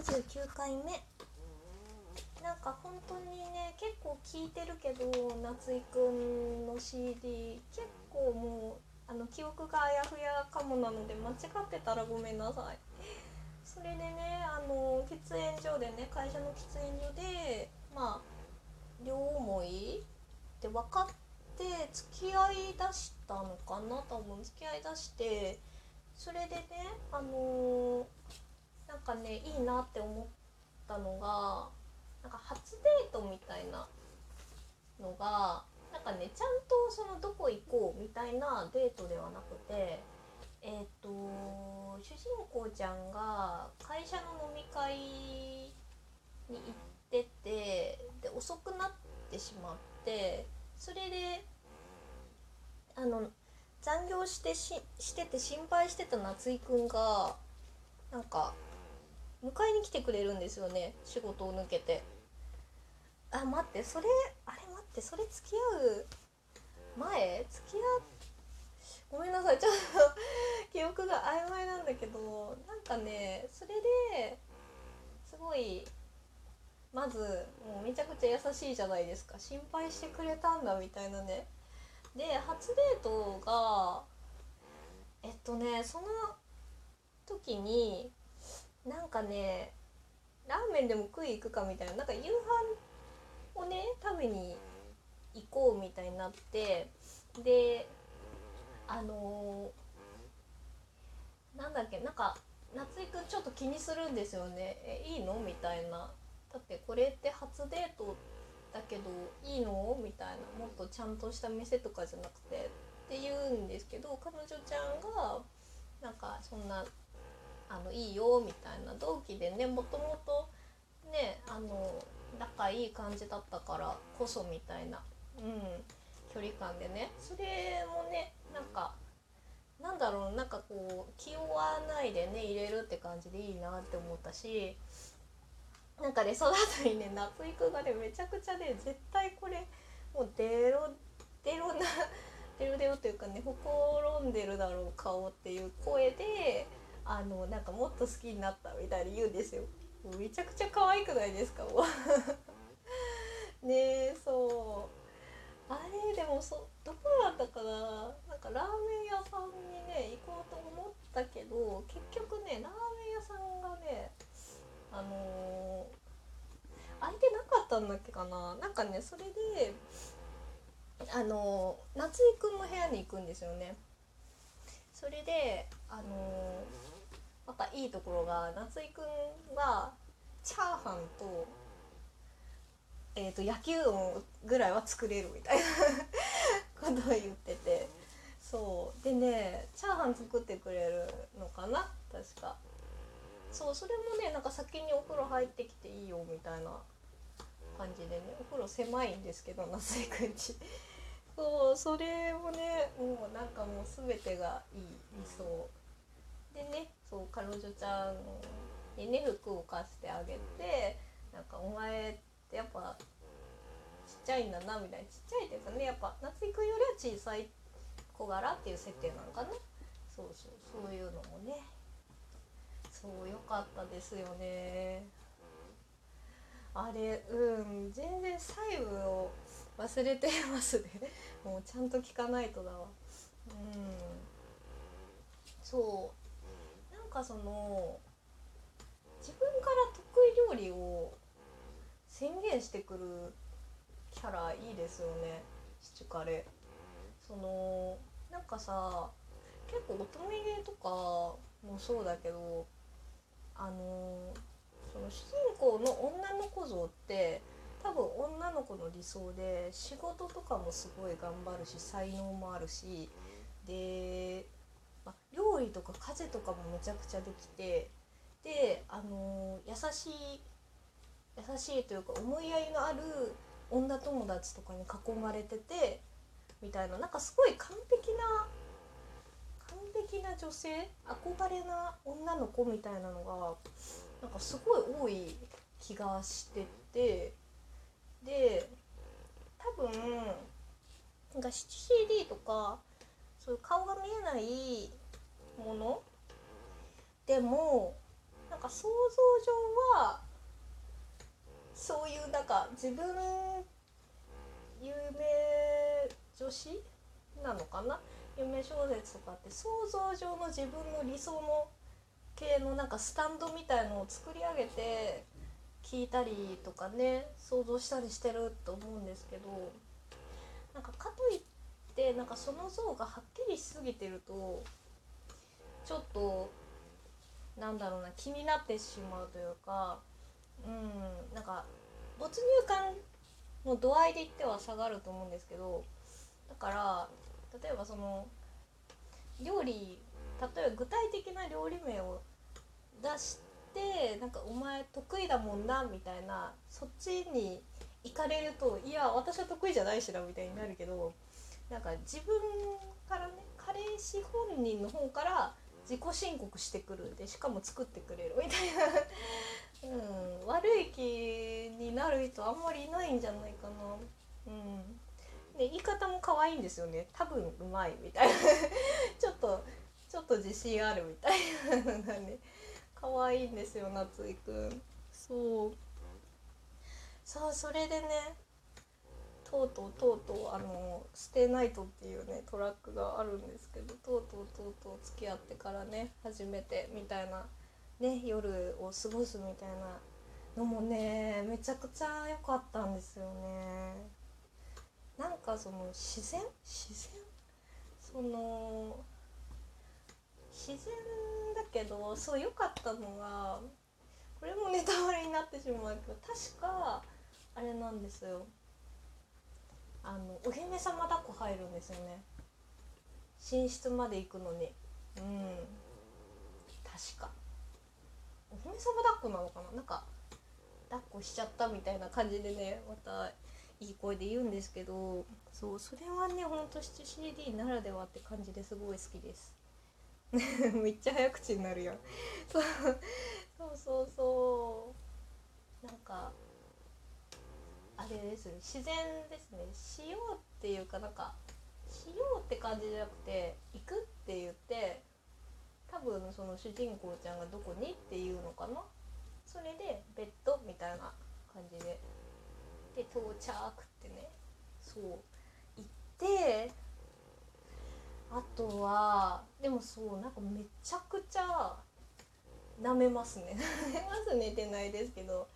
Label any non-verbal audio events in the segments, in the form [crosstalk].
29回目。なんか本当にね結構聞いてるけど夏井くんの CD 結構もうあの記憶があやふやかもなので間違ってたらごめんなさい。それでねあの喫煙所でね会社の喫煙所でまあ両思いって分かって付き合いだしたのかな多分。付き合いだしてそれでねあのなんかねいいなって思ったのがなんか初デートみたいなのがなんかねちゃんとそのどこ行こうみたいなデートではなくてえっ、と主人公ちゃんが会社の飲み会に行っててで遅くなってしまってそれであの残業してししてて心配してた夏井くんがなんか迎えに来てくれるんですよね仕事を抜けて。あ待ってそれあれ待ってそれ付き合う前？付き合ごめんなさいちょっと [laughs] 記憶が曖昧なんだけどなんかねそれですごいまずもうめちゃくちゃ優しいじゃないですか。心配してくれたんだみたいなね。で初デートがえっとねその時になんかねラーメンでも食い行くかみたいななんか夕飯をね食べに行こうみたいになってであのー、なんだっけなんか夏井くんちょっと気にするんですよね。えいいの？みたいな。だってこれって初デートだけどいいの？みたいな。もっとちゃんとした店とかじゃなくて。って言うんですけど彼女ちゃんがなんかそんなあのいいよみたいな同期でねもともとねあの仲いい感じだったからこそみたいな、うん、距離感でね。それもねなんかなんだろうなんかこう気負わないでね入れるって感じでいいなって思ったしなんかねその後にね夏井くんがねめちゃくちゃね絶対これもうデロデロなデロデロというかねほころんでるだろう顔っていう声であのなんかもっと好きになったみたいに言うんですよ。めちゃくちゃ可愛くないですか？もう。[laughs] ねえそう。あれでもそどこだったかな？なんかラーメン屋さんにね行こうと思ったけど結局ねラーメン屋さんがねあのー、空いてなかったんだっけかな？なんかねそれであのー、夏井くんの部屋に行くんですよね。それであのー、またいいところが夏井くんはチャーハンと,、えーと、野球音ぐらいは作れるみたいな [laughs] ことを言ってて。そう。でねチャーハン作ってくれるのかな？確か。そうそれもねなんか先にお風呂入ってきていいよみたいな感じでねお風呂狭いんですけど夏井くんち。そうそれもねもうなんかもう全てがいい。理想彼女ちゃんにね服を貸してあげてなんかお前ってやっぱちっちゃいんだなみたいな。ちっちゃいっていうかねやっぱ夏井くんよりは小さい小柄っていう設定なのかな。そうそうそういうのもね。そう良かったですよね。あれうん全然細部を忘れてますね。[laughs] もうちゃんと聞かないとだわ。うん。そうかその自分から得意料理を宣言してくるキャラいいですよね。シチュカレそのなんかさ結構乙女芸とかもそうだけどあのその主人公の女の子像って多分女の子の理想で仕事とかもすごい頑張るし才能もあるしで、料理とか家事とかもめちゃくちゃできてであの優しい優しいというか思いやりのある女友達とかに囲まれててみたいななんかすごい完璧な完璧な女性憧れな女の子みたいなのがなんかすごい多い気がしててで多分なんか CD とかそういう顔が見えないもの？でもなんか想像上はそういうなんか自分有名女子なのかな？有名小説とかって想像上の自分の理想の系のなんかスタンドみたいのを作り上げて聞いたりとかね想像したりしてると思うんですけどなんかかといってなんかその像がはっきりしすぎてるとちょっとなんだろうな気になってしまうというかうんなんか没入感の度合いで言っては下がると思うんですけどだから例えばその料理例えば具体的な料理名を出してなんか「お前得意だもんな」みたいなそっちに行かれると「いや私は得意じゃないしな」みたいになるけどなんか自分からね彼氏本人の方から自己申告してくるんでしかも作ってくれるみたいな、うん、悪い気になる人あんまりいないんじゃないかな。うん。で言い方も可愛いんですよね。多分うまいみたいな。[laughs] ちょっとちょっと自信あるみたいなのがね。可愛いんですよ夏井くん。そう。そうそれでねとうとうとうとうあの「ステイナイト」っていうねトラックがあるんですけどとうとうとうとう付き合ってからね初めてみたいなね夜を過ごすみたいなのもねめちゃくちゃ良かったんですよね。なんかその自然？自然？その自然だけどそう良かったのがこれもネタバレになってしまうけど確かあれなんですよ。あのお姫様抱っこ入るんですよね。寝室まで行くのに。うん。確か。お姫様抱っこなのかな？なんか抱っこしちゃったみたいな感じでねまたいい声で言うんですけど。そうそれはねほんと CD ならではって感じですごい好きです。[laughs] めっちゃ早口になるやん。そうそうそうそう。なんかれです自然ですね。しようっていうかなんかしようって感じじゃなくて行くって言って多分その主人公ちゃんがどこにっていうのかな。それでベッドみたいな感じで。で到着ってね。そう。行ってあとはでもそうなんかめちゃくちゃ舐めますね。[laughs] 舐めますねってないですけど。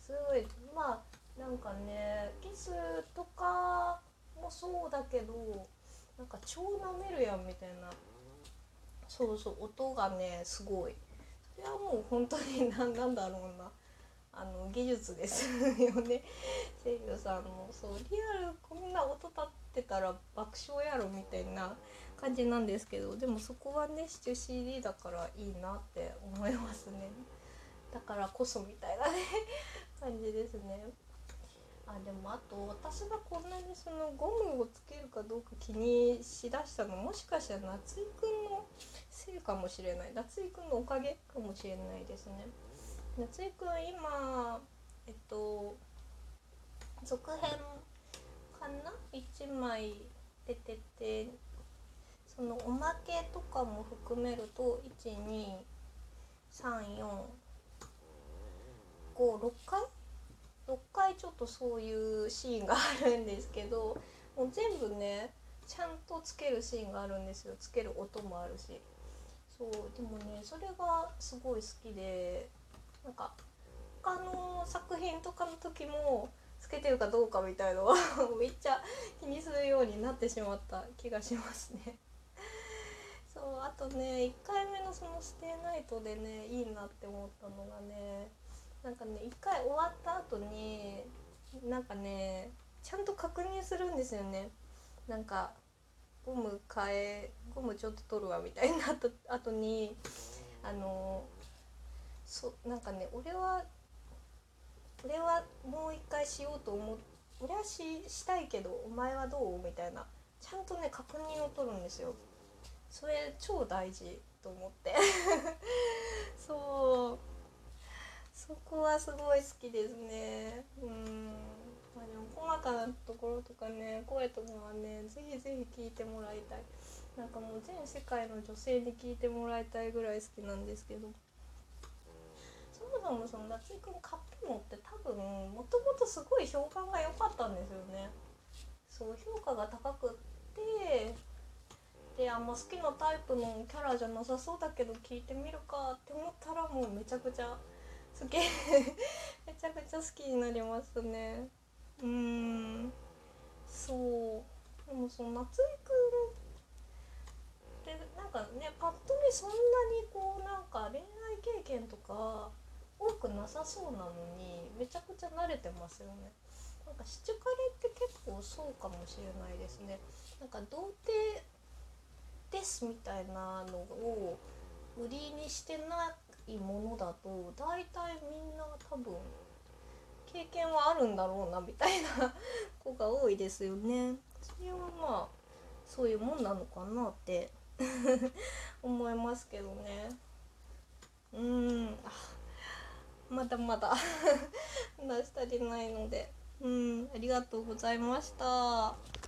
すごいまあなんかねキスとかもそうだけどなんか超舐めるやんみたいな。そうそう音がねすごい。それはもう本当に [laughs] 何なんだろうな。あの技術ですよね。声優さんもそう。リアルこんな音立ってたら爆笑やろみたいな感じなんですけどでもそこはねシチュ CD だからいいなって思いますね。だからこそみたいなね感じですね。あでもあと私がこんなにそのゴムをつけるかどうか気にしだしたのもしかしたら夏井くんのせいかもしれない。夏井くんのおかげかもしれないですね。夏井くん今えっと続編かな？1枚出ててそのおまけとかも含めると1 2 3 4 5 6回？6回ちょっとそういうシーンがあるんですけどもう全部ねちゃんとつけるシーンがあるんですよ。つける音もあるし。そうでもねそれがすごい好きでなんか他の作品とかの時もつけてるかどうかみたいのは [laughs] めっちゃ気にするようになってしまった気がしますね。そうあとね1回目のその「ステイナイト」でねいいなって思ったのがねなんかね1回終わった後になんかねちゃんと確認するんですよね。なんかゴム変えゴムちょっと取るわみたいになった後にあのそなんかね俺は俺はもう一回しようと思う俺はししたいけどお前はどうみたいなちゃんとね確認を取るんですよ。それ超大事と思って。[laughs] そう。すごい好きですね。うん。まあでも細かなところとかね声とかはねぜひぜひ聞いてもらいたい。なんかもう全世界の女性に聞いてもらいたいぐらい好きなんですけど。そもそもその夏井くん買ったのって多分もともとすごい評判が良かったんですよね。そう評価が高くってであんま好きなタイプのキャラじゃなさそうだけど聞いてみるかって思ったらもうめちゃくちゃ好き [laughs] めちゃくちゃ好きになりますね。うん。そう。でもその夏井くんってなんかねパッと見そんなにこうなんか恋愛経験とか多くなさそうなのにめちゃくちゃ慣れてますよね。なんかシチュカレって結構そうかもしれないですね。なんか童貞ですみたいなのを売りにしてないものだと大体みんな多分経験はあるんだろうなみたいな [laughs] 子が多いですよね。それはまあそういうもんなのかなって [laughs] 思いますけどね。うん。まだまだ [laughs] 話し足りないので。うん。ありがとうございました。